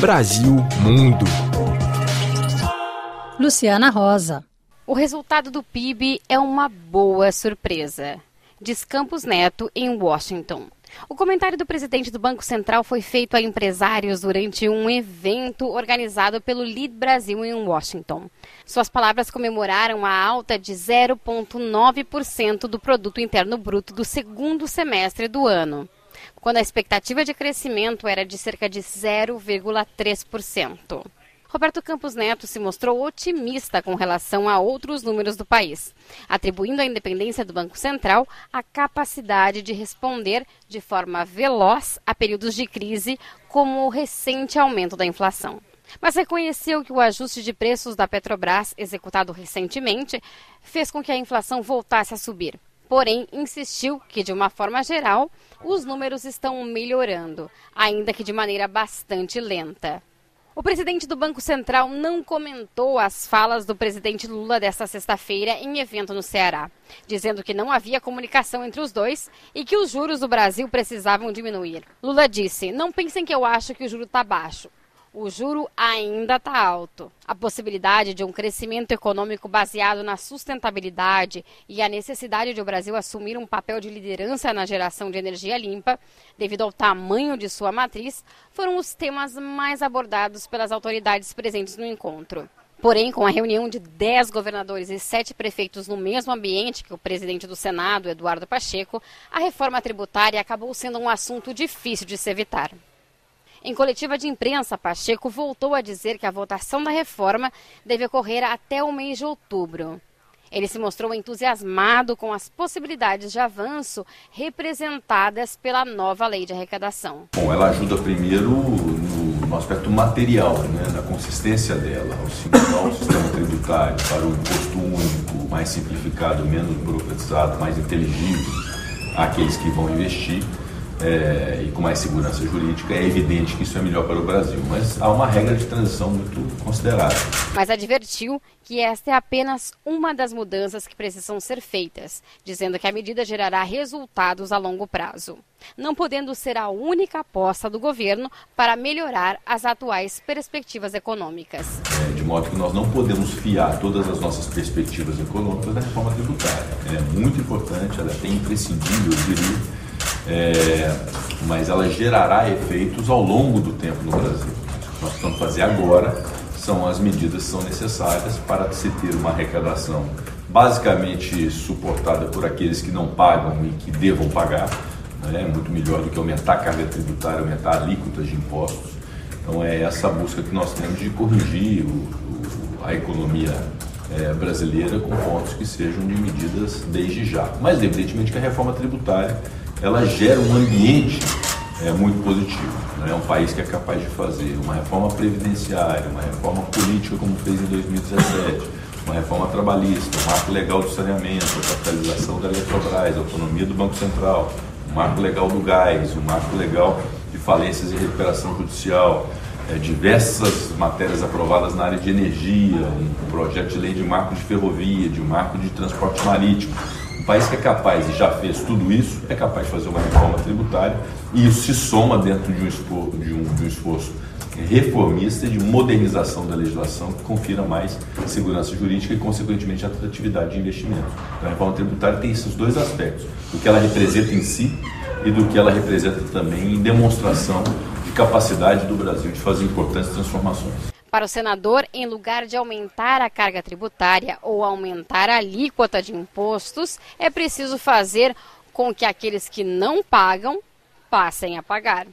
Brasil Mundo. Luciana Rosa. O resultado do PIB é uma boa surpresa, diz Campos Neto em Washington. O comentário do presidente do Banco Central foi feito a empresários durante um evento organizado pelo Lead Brasil em Washington. Suas palavras comemoraram a alta de 0,9% do produto interno bruto do segundo semestre do ano, quando a expectativa de crescimento era de cerca de 0,3%. Roberto Campos Neto se mostrou otimista com relação a outros números do país, atribuindo à independência do Banco Central a capacidade de responder de forma veloz a períodos de crise, como o recente aumento da inflação. Mas reconheceu que o ajuste de preços da Petrobras, executado recentemente, fez com que a inflação voltasse a subir. Porém, insistiu que, de uma forma geral, os números estão melhorando, ainda que de maneira bastante lenta. O presidente do Banco Central não comentou as falas do presidente Lula desta sexta-feira em evento no Ceará, dizendo que não havia comunicação entre os dois e que os juros do Brasil precisavam diminuir. Lula disse: Não pensem que eu acho que o juro está baixo o juro ainda está alto. A possibilidade de um crescimento econômico baseado na sustentabilidade e a necessidade de o Brasil assumir um papel de liderança na geração de energia limpa, devido ao tamanho de sua matriz, foram os temas mais abordados pelas autoridades presentes no encontro. Porém, com a reunião de 10 governadores e 7 prefeitos no mesmo ambiente que o presidente do Senado, Eduardo Pacheco, a reforma tributária acabou sendo um assunto difícil de se evitar. Em coletiva de imprensa, Pacheco voltou a dizer que a votação da reforma deve ocorrer até o mês de outubro. Ele se mostrou entusiasmado com as possibilidades de avanço representadas pela nova lei de arrecadação. Bom, ela ajuda primeiro no, no aspecto material, né, na consistência dela, ao simular o sistema tributário para o imposto único, mais simplificado, menos burocratizado, mais inteligível àqueles que vão investir é, e com mais segurança jurídica, é evidente que isso é melhor para o Brasil. Mas há uma regra de transição muito considerável. Mas advertiu que esta é apenas uma das mudanças que precisam ser feitas, dizendo que a medida gerará resultados a longo prazo, não podendo ser a única aposta do governo para melhorar as atuais perspectivas econômicas. É, de modo que nós não podemos fiar todas as nossas perspectivas econômicas na reforma tributária. É muito importante, ela é imprescindível, eu diria é, mas ela gerará efeitos ao longo do tempo no Brasil. O que nós precisamos fazer agora são as medidas que são necessárias para se ter uma arrecadação basicamente suportada por aqueles que não pagam e que devam pagar, né? é muito melhor do que aumentar a carga tributária, aumentar a alíquota de impostos. Então é essa busca que nós temos de corrigir o, o, a economia é, brasileira com pontos que sejam de medidas desde já. Mas evidentemente que a reforma tributária ela gera um ambiente é, muito positivo. Né? É um país que é capaz de fazer uma reforma previdenciária, uma reforma política, como fez em 2017, uma reforma trabalhista, um marco legal do saneamento, a capitalização da Eletrobras, a autonomia do Banco Central, um marco legal do gás, um marco legal de falências e recuperação judicial, é, diversas matérias aprovadas na área de energia, um projeto de lei de marco de ferrovia, de marco de transporte marítimo país que é capaz e já fez tudo isso é capaz de fazer uma reforma tributária e isso se soma dentro de um esforço, de um, de um esforço reformista de modernização da legislação que confira mais segurança jurídica e, consequentemente, atratividade de investimento. Então, a reforma tributária tem esses dois aspectos, do que ela representa em si e do que ela representa também em demonstração de capacidade do Brasil de fazer importantes transformações. Para o senador, em lugar de aumentar a carga tributária ou aumentar a alíquota de impostos, é preciso fazer com que aqueles que não pagam passem a pagar.